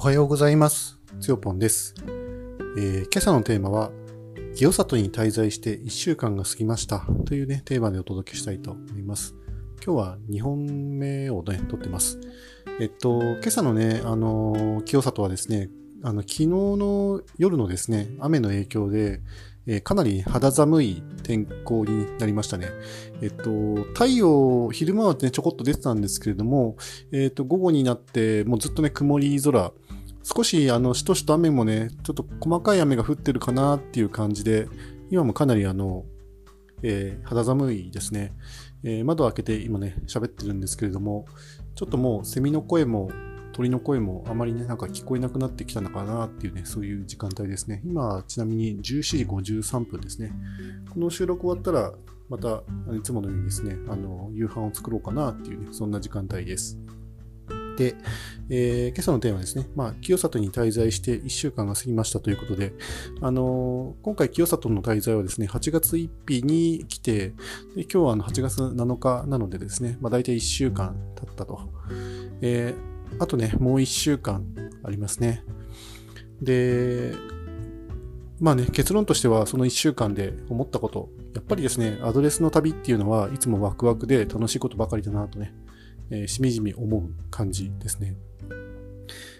おはようございます。つよぽんです、えー今朝のテーマは、清里に滞在して1週間が過ぎましたというね、テーマでお届けしたいと思います。今日は2本目をね、撮ってます。えっと、今朝のね、あの清里はですね、あの、昨日の夜のですね、雨の影響で、えかなり肌寒い天候になりましたね。えっと、太陽、昼間はね、ちょこっと出てたんですけれども、えっと、午後になって、もうずっとね、曇り空、少し、あの、しとしと雨もね、ちょっと細かい雨が降ってるかなっていう感じで、今もかなりあの、えー肌寒いですね。えー窓を開けて今ね、喋ってるんですけれども、ちょっともうセミの声も鳥の声もあまりね、なんか聞こえなくなってきたのかなっていうね、そういう時間帯ですね。今、ちなみに17時53分ですね。この収録終わったら、また、いつものようにですね、あの、夕飯を作ろうかなっていうね、そんな時間帯です。で、えー今朝のテーマですね。まあ、清里に滞在して1週間が過ぎましたということで、あのー今回清里の滞在はですね、8月1日に来て、で今日はあの8月7日なのでですね、まあ、大体1週間経ったと。えーあとね、もう1週間ありますね。で、まあね、結論としてはその1週間で思ったこと、やっぱりですね、アドレスの旅っていうのはいつもワクワクで楽しいことばかりだなとね、えーしみじみ思う感じですね。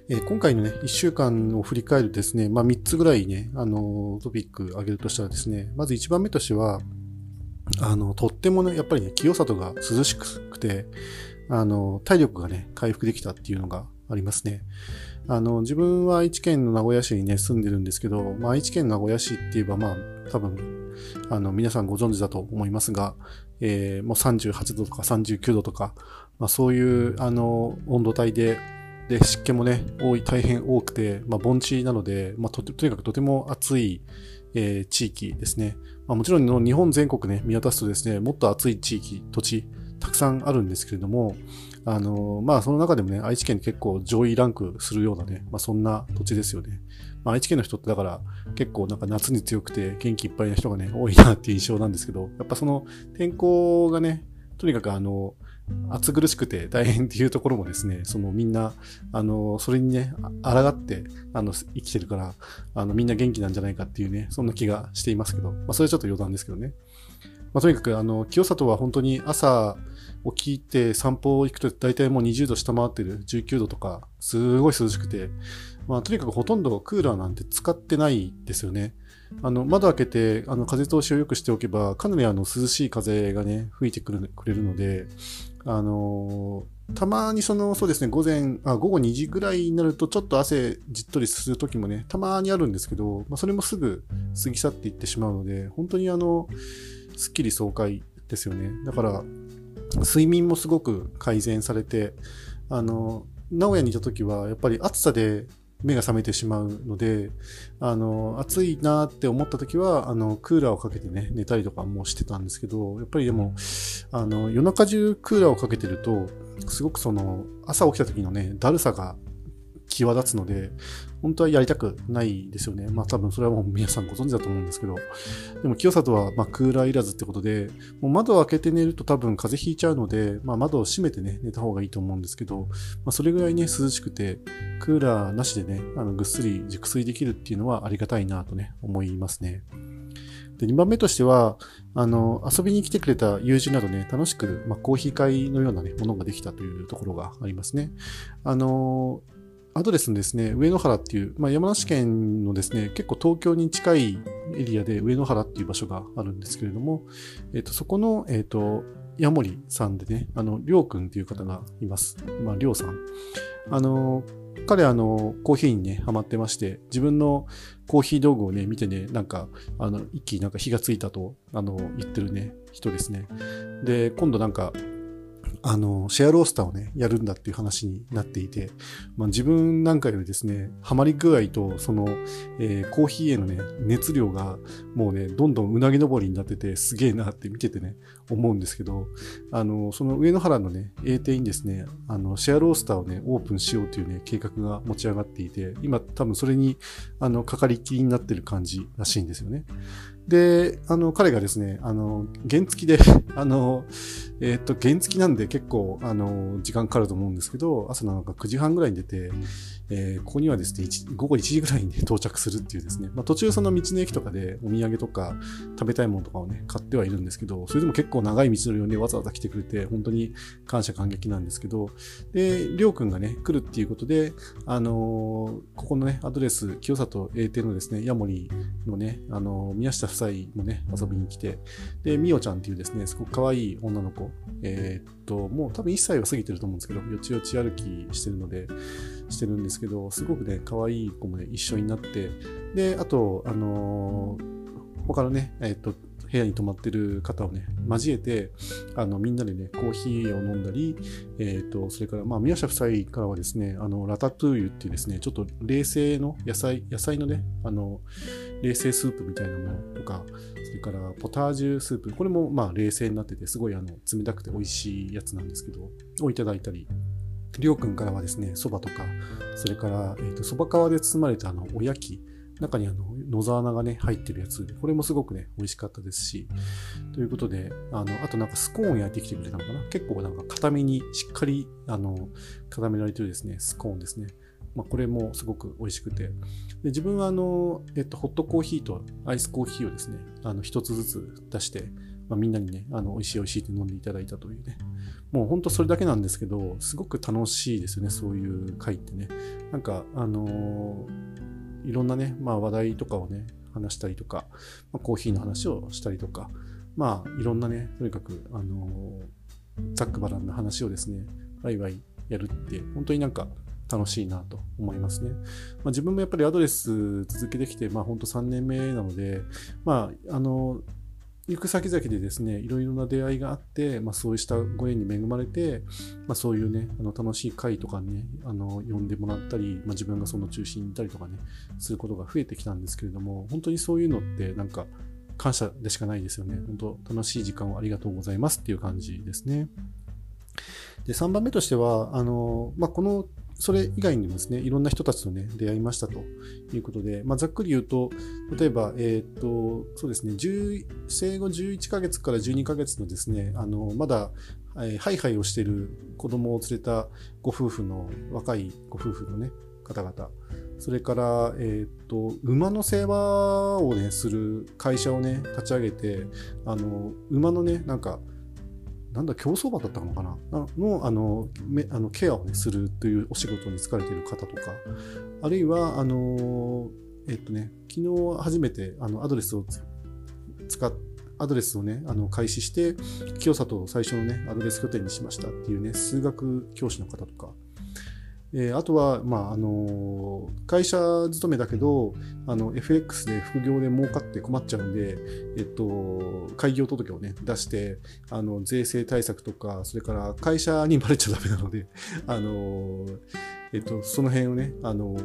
えー今回のね、1週間を振り返るですね、まあ3つぐらいね、あのートピック挙げるとしたらですね、まず1番目としては、あの、とってもね、やっぱりね、清里が涼しくて、あの、体力がね、回復できたっていうのがありますね。あの、自分は愛知県の名古屋市にね、住んでるんですけど、まあ、愛知県名古屋市って言えば、まあ、多分、あの、皆さんご存知だと思いますが、えーもう38度とか39度とか、まあ、そういう、あの、温度帯で、で、湿気もね、多い、大変多くて、まあ、盆地なので、まあ、と、とにかくとても暑い、えー地域ですね。まあ、もちろんの日本全国ね、見渡すとですね、もっと暑い地域、土地、たくさんあるんですけれども、あのーまあ、その中でもね、愛知県結構上位ランクするようなね、まあ、そんな土地ですよね。まあ、愛知県の人ってだから結構なんか夏に強くて元気いっぱいな人がね、多いなっていう印象なんですけど、やっぱその天候がね、とにかくあの、暑苦しくて大変っていうところもですね、そのみんな、あの、それにね、抗って、あの、生きてるから、あの、みんな元気なんじゃないかっていうね、そんな気がしていますけど、まあ、それはちょっと余談ですけどね。まあ、とにかく、あの、清里は本当に朝起きて散歩行くと大体もう20度下回ってる、19度とか、すごい涼しくて、まあ、とにかくほとんどクーラーなんて使ってないですよね。あの、窓開けて、あの、風通しを良くしておけば、かなりあの、涼しい風がね、吹いてくれるので、あのたまにその、そうですね、午前、あ、午後2時ぐらいになると、ちょっと汗じっとりする時もね、たまにあるんですけど、まあ、それもすぐ過ぎ去っていってしまうので、本当にあの、すっきり爽快ですよね。だから、睡眠もすごく改善されて、あの、名古屋にいた時は、やっぱり暑さで目が覚めてしまうので、あの、暑いなって思った時は、あの、クーラーをかけてね、寝たりとかもしてたんですけど、やっぱりでも、あの、夜中中クーラーをかけてると、すごくその、朝起きた時のね、だるさが際立つので、本当はやりたくないですよね。まあ多分それはもう皆さんご存知だと思うんですけど、でも清里はまクーラーいらずってことで、もう窓を開けて寝ると多分風邪ひいちゃうので、まあ窓を閉めてね、寝た方がいいと思うんですけど、まあそれぐらいね、涼しくて、クーラーなしでね、あのぐっすり熟睡できるっていうのはありがたいなとね、思いますね。で、2番目としては、あの、遊びに来てくれた友人などね、楽しく、まあ、コーヒー会のようなね、ものができたというところがありますね。あの、アドレスのですね、上野原っていう、まあ、山梨県のですね、結構東京に近いエリアで上野原っていう場所があるんですけれども、えっ、と、そこの、えっ、と、ヤモリさんでね、あの、りょうくんっていう方がいます。まあ、りょうさん。あの、彼あの、コーヒーにね、ハマってまして、自分のコーヒー道具をね、見てね、なんか、あの、一気になんか火がついたと、あの、言ってるね、人ですね。で、今度なんか、あの、シェアロースターをね、やるんだっていう話になっていて、まあ、自分なんかよりですね、ハマり具合と、その、えーコーヒーへのね、熱量が、もうね、どんどんうなぎ登りになってて、すげえなって見ててね、思うんですけど、あの、その上野原のね、A 邸にですね、あの、シェアロースターをね、オープンしようというね、計画が持ち上がっていて、今多分それに、あの、かかりきりになってる感じらしいんですよね。で、あの、彼がですね、あの、原付きで、あの、えー、っと、原付きなんで結構、あの、時間かかると思うんですけど、朝なんか9時半ぐらいに出て、えー、ここにはですね、午後1時ぐらいに、ね、到着するっていうですね、まあ、途中その道の駅とかでお土産とか食べたいものとかをね、買ってはいるんですけど、それでも結構長い道のりをね、わざわざ来てくれて、本当に感謝感激なんですけど、で、りょうくんがね、来るっていうことで、あのー、ここのね、アドレス、清里英帝のですね、ヤモリのね、あのー、宮下夫妻もね、遊びに来て、で、みおちゃんっていうですね、すごく可愛い女の子、えー、っと、もう多分1歳は過ぎてると思うんですけど、よちよち歩きしてるので、してるんですけど、すごくね、可愛い子もね、一緒になって、で、あと、あのー、他のね、えっ、と、部屋に泊まってる方をね、交えて、あの、みんなでね、コーヒーを飲んだり、えっ、ー、と、それから、まあ、宮下夫妻からはですね、あの、ラタトゥーユっていうですね、ちょっと冷製の野菜、野菜のね、あの、冷製スープみたいなものとか、それからポタージュスープ、これもまあ冷製になってて、すごいあの冷たくて美味しいやつなんですけど、をいただいたり、りょうくんからはですね、蕎麦とか、それから、えっ、ー、と、蕎麦皮で包まれたあの、おやき、中にあの、野沢菜がね、入ってるやつ、これもすごくね、美味しかったですし、ということで、あの、あとなんかスコーン焼いてきてくれたのかな？結構なんか固めにしっかり、あの、固められてるですね、スコーンですね。まあ、これもすごく美味しくて。で自分はあの、えっと、ホットコーヒーとアイスコーヒーをですね、あの、一つずつ出して、まあ、みんなにね、あの、美味しい美味しいって飲んでいただいたというね。もうほんとそれだけなんですけど、すごく楽しいですよね、そういう会ってね。なんか、あのー、いろんなね、まあ話題とかをね、話したりとか、まあ、コーヒーの話をしたりとか、まあいろんなね、とにかく、あのー、ざっくばらんな話をですね、ワイワイやるって、本当になんか楽しいなと思いますね。まあ、自分もやっぱりアドレス続けてきて、まあ本当3年目なので、まあ、あの、行く先々でですね、いろいろな出会いがあって、まあ、そうしたご縁に恵まれて、まあ、そういうね、あの楽しい会とかね、あの呼んでもらったり、まあ、自分がその中心にいたりとかね、することが増えてきたんですけれども、本当にそういうのってなんか感謝でしかないですよね。本当楽しい時間をありがとうございますっていう感じですね。で、3番目としては、あの、まあ、このそれ以外にもですね、いろんな人たちとね、出会いましたということで、まあ、ざっくり言うと、例えば、えっ、と、そうですね、生後11ヶ月から12ヶ月のですね、あの、まだ、えー、ハイハイをしている子供を連れたご夫婦の、若いご夫婦のね、方々、それから、えっ、と、馬の世話をね、する会社をね、立ち上げて、あの、馬のね、なんか、なんだ、競走馬だったのかな？の、あの、めあのケアを、ね、するというお仕事に就かれている方とか、あるいは、あの、えっとね、昨日初めてあのアドレスを使っアドレスをね、あの開始して、清里を最初のね、アドレス拠点にしましたっていうね、数学教師の方とか、えー、あとは、まあ、あの会社勤めだけど、あの、FX で副業で儲かって困っちゃうんで、えっと、開業届をね、出して、あの、税制対策とか、それから会社にバレちゃダメなので、あのえっと、その辺をね、あの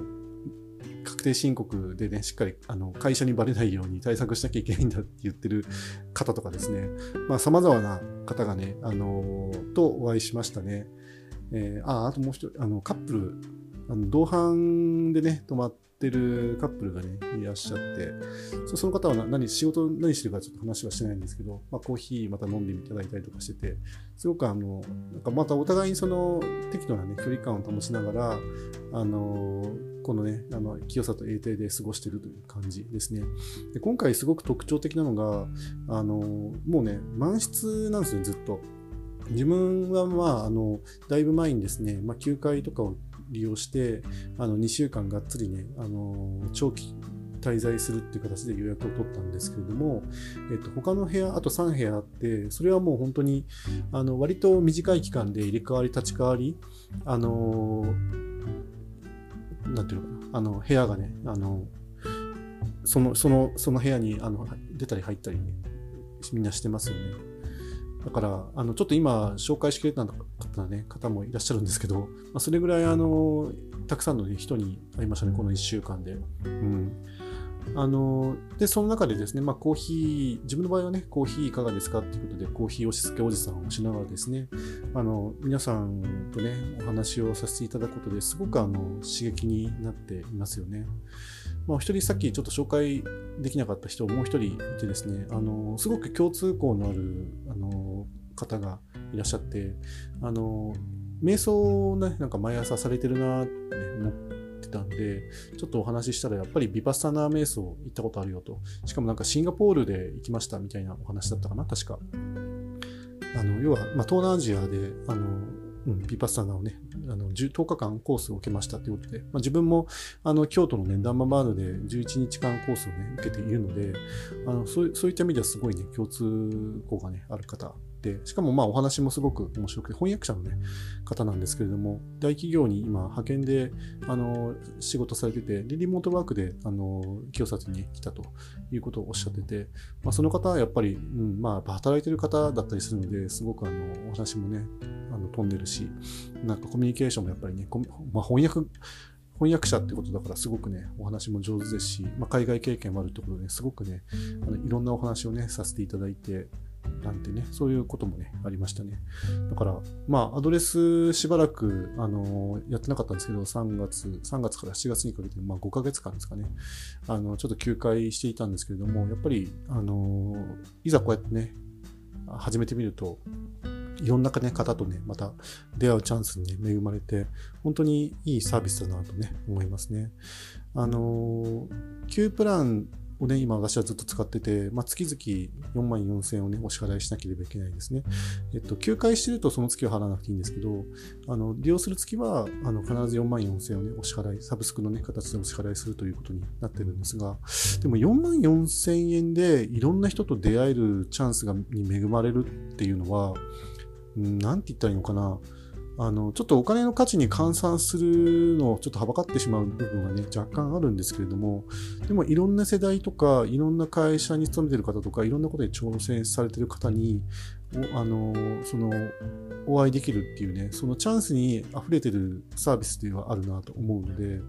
確定申告でね、しっかりあの会社にバレないように対策しなきゃいけないんだって言ってる方とかですね、まあ、様々な方がね、あのとお会いしましたね。えー、あ、あともう一人、あの、カップル、あの同伴でね、泊まってるカップルがね、いらっしゃって、その方は何、仕事何してるかちょっと話はしてないんですけど、まあ、コーヒーまた飲んでいただいたりとかしてて、すごくあの、なんかまたお互いにその適度なね、距離感を保ちながら、あの、このね、あの、清里永定で過ごしてるという感じですね。で今回すごく特徴的なのが、あの、もうね、満室なんですよ、ずっと。自分は、まあ、あの、だいぶ前にですね、まあ、休会とかを利用して、あの、2週間がっつりね、あの、長期滞在するっていう形で予約を取ったんですけれども、えっと、他の部屋、あと3部屋あって、それはもう本当に、あの、割と短い期間で入れ替わり立ち替わり、あの、なんていうのかな、あの、部屋がね、あの、その、その、その部屋に、あの、出たり入ったり、ね、みんなしてますよね。だから、あの、ちょっと今、紹介しきれなかったね、方もいらっしゃるんですけど、まあ、それぐらい、あの、たくさんの、ね、人に会いましたね、この1週間で。うん。あの、で、その中でですね、まあ、コーヒー、自分の場合はね、コーヒーいかがですかっていうことで、コーヒー押し付けおじさんをしながらですね、あの、皆さんとね、お話をさせていただくことですごく、あの、刺激になっていますよね。まあ、一人さっきちょっと紹介できなかった人もう一人いてですね、あの、すごく共通項のある、あの、方がいらっしゃって、あの、瞑想をね、なんか毎朝されてるなって、思ってたんで、ちょっとお話ししたら、やっぱりビパッサナー瞑想行ったことあるよと。しかもなんかシンガポールで行きましたみたいなお話だったかな、確か。あの、要は、まあ、東南アジアで、あの、うん、ビパッサナをね、あの 10, 10日間コースを受けましたということで、まあ、自分もあの京都のね、ダンマバードで11日間コースをね、受けているので、あのそうそういった意味ではすごいね、共通項がね、ある方で、しかもまあお話もすごく面白くて、翻訳者のね、方なんですけれども、大企業に今派遣で、あの、仕事されてて、リモートワークで、あの、清里に来たということをおっしゃってて、まあその方はやっぱり、うん、まあ働いてる方だったりするので、すごくあの、お話もね、あの飛んでるし、なんかコミュニケーションもやっぱりね、まあ、翻訳、翻訳者ってことだからすごくね、お話も上手ですし、まあ、海外経験もあるってことで、ね、すごくね、あのいろんなお話をね、させていただいて、なんてね、そういうこともね、ありましたね。だから、まあ、アドレスしばらく、あのやってなかったんですけど、3月、3月から7月にかけて、まあ、5ヶ月間ですかね、あの、ちょっと休会していたんですけれども、やっぱり、あのいざこうやってね、始めてみると、いろんな、ね、方とね、また出会うチャンスに、ね、恵まれて、本当にいいサービスだなとね、思いますね。あの、Q プランをね、今私はずっと使ってて、まあ、月々4万4000円をね、お支払いしなければいけないですね。えっと、休会してるとその月は払わなくていいんですけど、あの、利用する月は、あの、必ず4万4000円をね、お支払い、サブスクのね、形でお支払いするということになってるんですが、でも4万4000円でいろんな人と出会えるチャンスがに恵まれるっていうのは、なんて言ったらいいのかな。あの、ちょっとお金の価値に換算するのをちょっとはばかってしまう部分がね、若干あるんですけれども、でもいろんな世代とか、いろんな会社に勤めてる方とか、いろんなことに挑戦されてる方に、あの、その、お会いできるっていうね、そのチャンスに溢れてるサービスっていうのはあるなと思うので、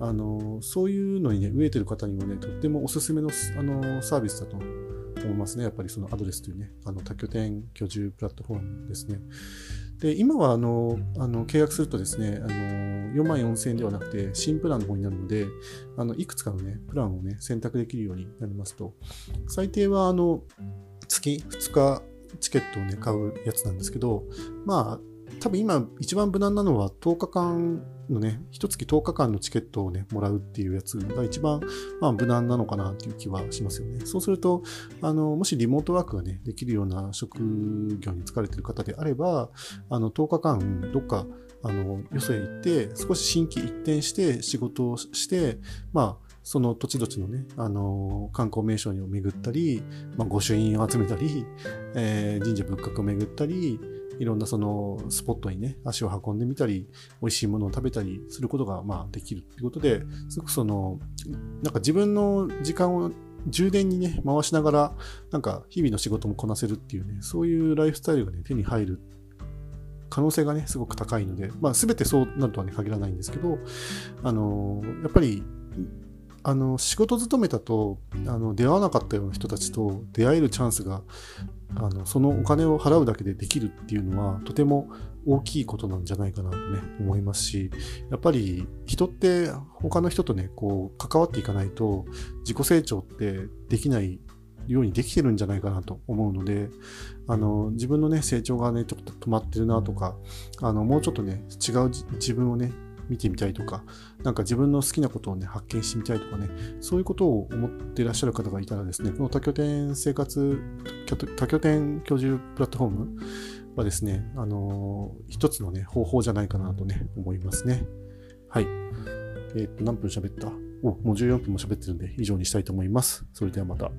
あの、そういうのにね、飢えてる方にもね、とってもおすすめのあのサービスだと思いますね。やっぱりそのアドレスというね、あの多拠点居住プラットフォームですね。で、今はあの、あの契約するとですね、あの、4万4000円ではなくて、新プランの方になるので、あの、いくつかのね、プランをね、選択できるようになりますと、最低はあの、月2日チケットをね、買うやつなんですけど、まあ、多分今一番無難なのは10日間のね、一月10日間のチケットをね、もらうっていうやつが一番、まあ、無難なのかなっていう気はしますよね。そうすると、あの、もしリモートワークがね、できるような職業に疲れてる方であれば、あの、10日間、どっか、あの、よそへ行って、少し新規一転して仕事をして、まあ、その土地土地のね、あの観光名所を巡ったり、まあ、御朱印を集めたり、えー、神社仏閣を巡ったり、いろんなそのスポットにね、足を運んでみたり、美味しいものを食べたりすることがまあできるっていうことで、すごくその、なんか自分の時間を充電にね、回しながら、なんか日々の仕事もこなせるっていうね、そういうライフスタイルがね、手に入る可能性がね、すごく高いので、まあ全てそうなるとはね、限らないんですけど、あの、やっぱり、あの仕事勤めだとあの出会わなかったような人たちと出会えるチャンスがあのそのお金を払うだけでできるっていうのはとても大きいことなんじゃないかなとね思いますしやっぱり人って他の人とねこう関わっていかないと自己成長ってできないようにできてるんじゃないかなと思うのであの自分のね成長がねちょっと止まってるなとかあのもうちょっとね違う自分をね見てみたいとか、なんか自分の好きなことをね、発見してみたいとかね、そういうことを思っていらっしゃる方がいたらですね、この多拠点生活、多拠点居住プラットフォームはですね、あのー、一つのね、方法じゃないかなとね、思いますね。はい。えっ、と、何分喋った？お、もう14分も喋ってるんで、以上にしたいと思います。それではまた。